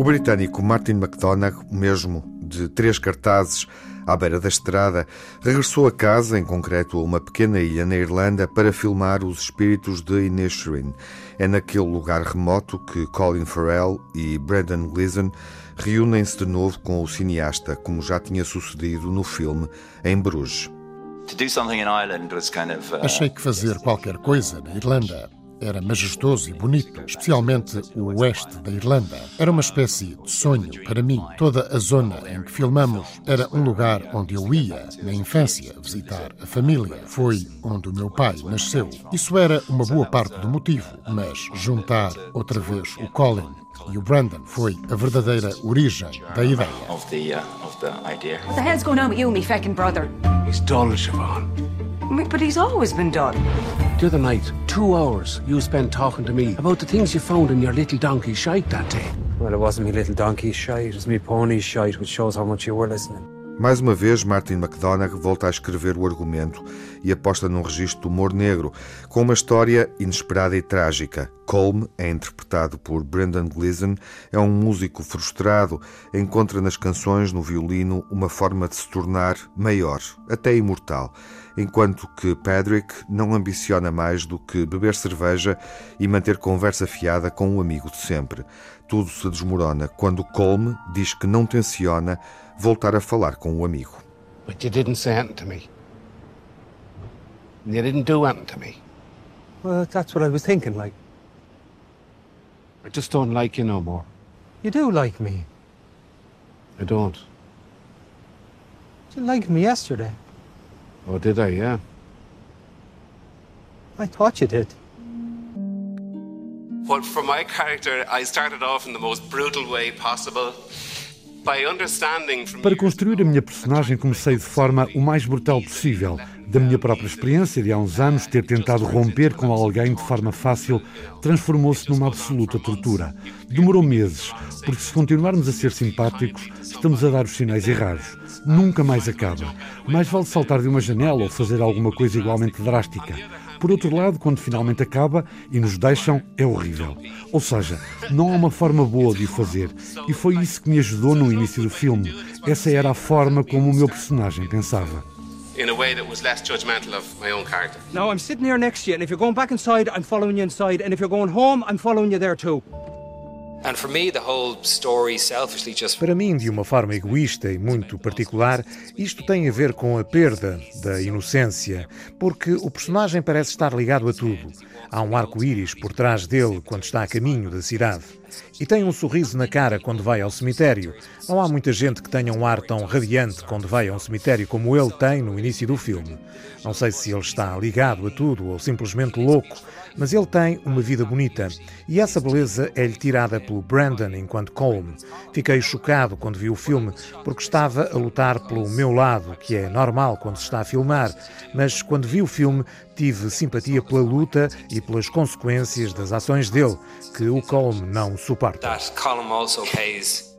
O britânico Martin McDonagh, mesmo de três cartazes à beira da estrada, regressou a casa, em concreto a uma pequena ilha na Irlanda, para filmar os espíritos de Inisherin. É naquele lugar remoto que Colin Farrell e Brendan Gleeson reúnem-se de novo com o cineasta, como já tinha sucedido no filme em Bruges. Uh, Achei que fazer qualquer coisa na Irlanda era majestoso e bonito, especialmente o oeste da Irlanda. Era uma espécie de sonho para mim. Toda a zona em que filmamos era um lugar onde eu ia, na infância, visitar a família. Foi onde o meu pai nasceu. Isso era uma boa parte do motivo, mas juntar outra vez o Colin e o Brandon foi a verdadeira origem da ideia. What the hell's going on with you, me feckin' brother? He's dull, Siobhan. But he's always been dull. The other night, two hours you spent talking to me about the things you found in your little donkey shite that day. Well, it wasn't me little donkey shite, it was me pony shite, which shows how much you were listening. Mais uma vez, Martin McDonagh volta a escrever o argumento e aposta num registro de humor negro, com uma história inesperada e trágica. Colm é interpretado por Brendan Gleeson, é um músico frustrado, encontra nas canções, no violino, uma forma de se tornar maior, até imortal, enquanto que Patrick não ambiciona mais do que beber cerveja e manter conversa fiada com um amigo de sempre. Tudo se desmorona quando Colm diz que não tenciona voltar a falar com o amigo. But you didn't say anything to me. You didn't do anything to me. Well, that's what I was thinking, like. I just don't like you no more. You do like me. I don't. You liked me yesterday. Oh, did I? Yeah. I thought you did. Well, for my character, I started off in the most brutal way possible. Para construir a minha personagem, comecei de forma o mais brutal possível. Da minha própria experiência de há uns anos, ter tentado romper com alguém de forma fácil transformou-se numa absoluta tortura. Demorou meses, porque se continuarmos a ser simpáticos, estamos a dar os sinais errados. Nunca mais acaba. Mais vale saltar de uma janela ou fazer alguma coisa igualmente drástica. Por outro lado, quando finalmente acaba e nos deixam, é horrível. Ou seja, não há uma forma boa de o fazer. E foi isso que me ajudou no início do filme. Essa era a forma como o meu personagem pensava. In a way that was less judgmental of my own character. Now I'm sitting here next to you, and if you're going back inside, I'm following you inside, and if you're going home, I'm following you there too. Para mim, de uma forma egoísta e muito particular, isto tem a ver com a perda da inocência, porque o personagem parece estar ligado a tudo. Há um arco-íris por trás dele quando está a caminho da cidade. E tem um sorriso na cara quando vai ao cemitério. Não há muita gente que tenha um ar tão radiante quando vai a um cemitério como ele tem no início do filme. Não sei se ele está ligado a tudo ou simplesmente louco, mas ele tem uma vida bonita e essa beleza é-lhe tirada pelo Brandon enquanto Colm. Fiquei chocado quando vi o filme porque estava a lutar pelo meu lado, que é normal quando se está a filmar, mas quando vi o filme tive simpatia pela luta e pelas consequências das ações dele, que o Colm não suporta.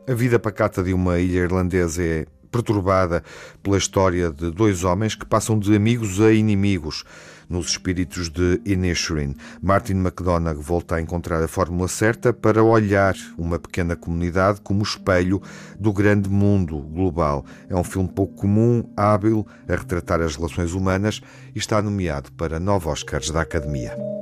A vida pacata de uma ilha irlandesa é perturbada pela história de dois homens que passam de amigos a inimigos nos espíritos de Inisherin. Martin McDonagh volta a encontrar a fórmula certa para olhar uma pequena comunidade como espelho do grande mundo global. É um filme pouco comum, hábil a retratar as relações humanas e está nomeado para nove Oscars da Academia.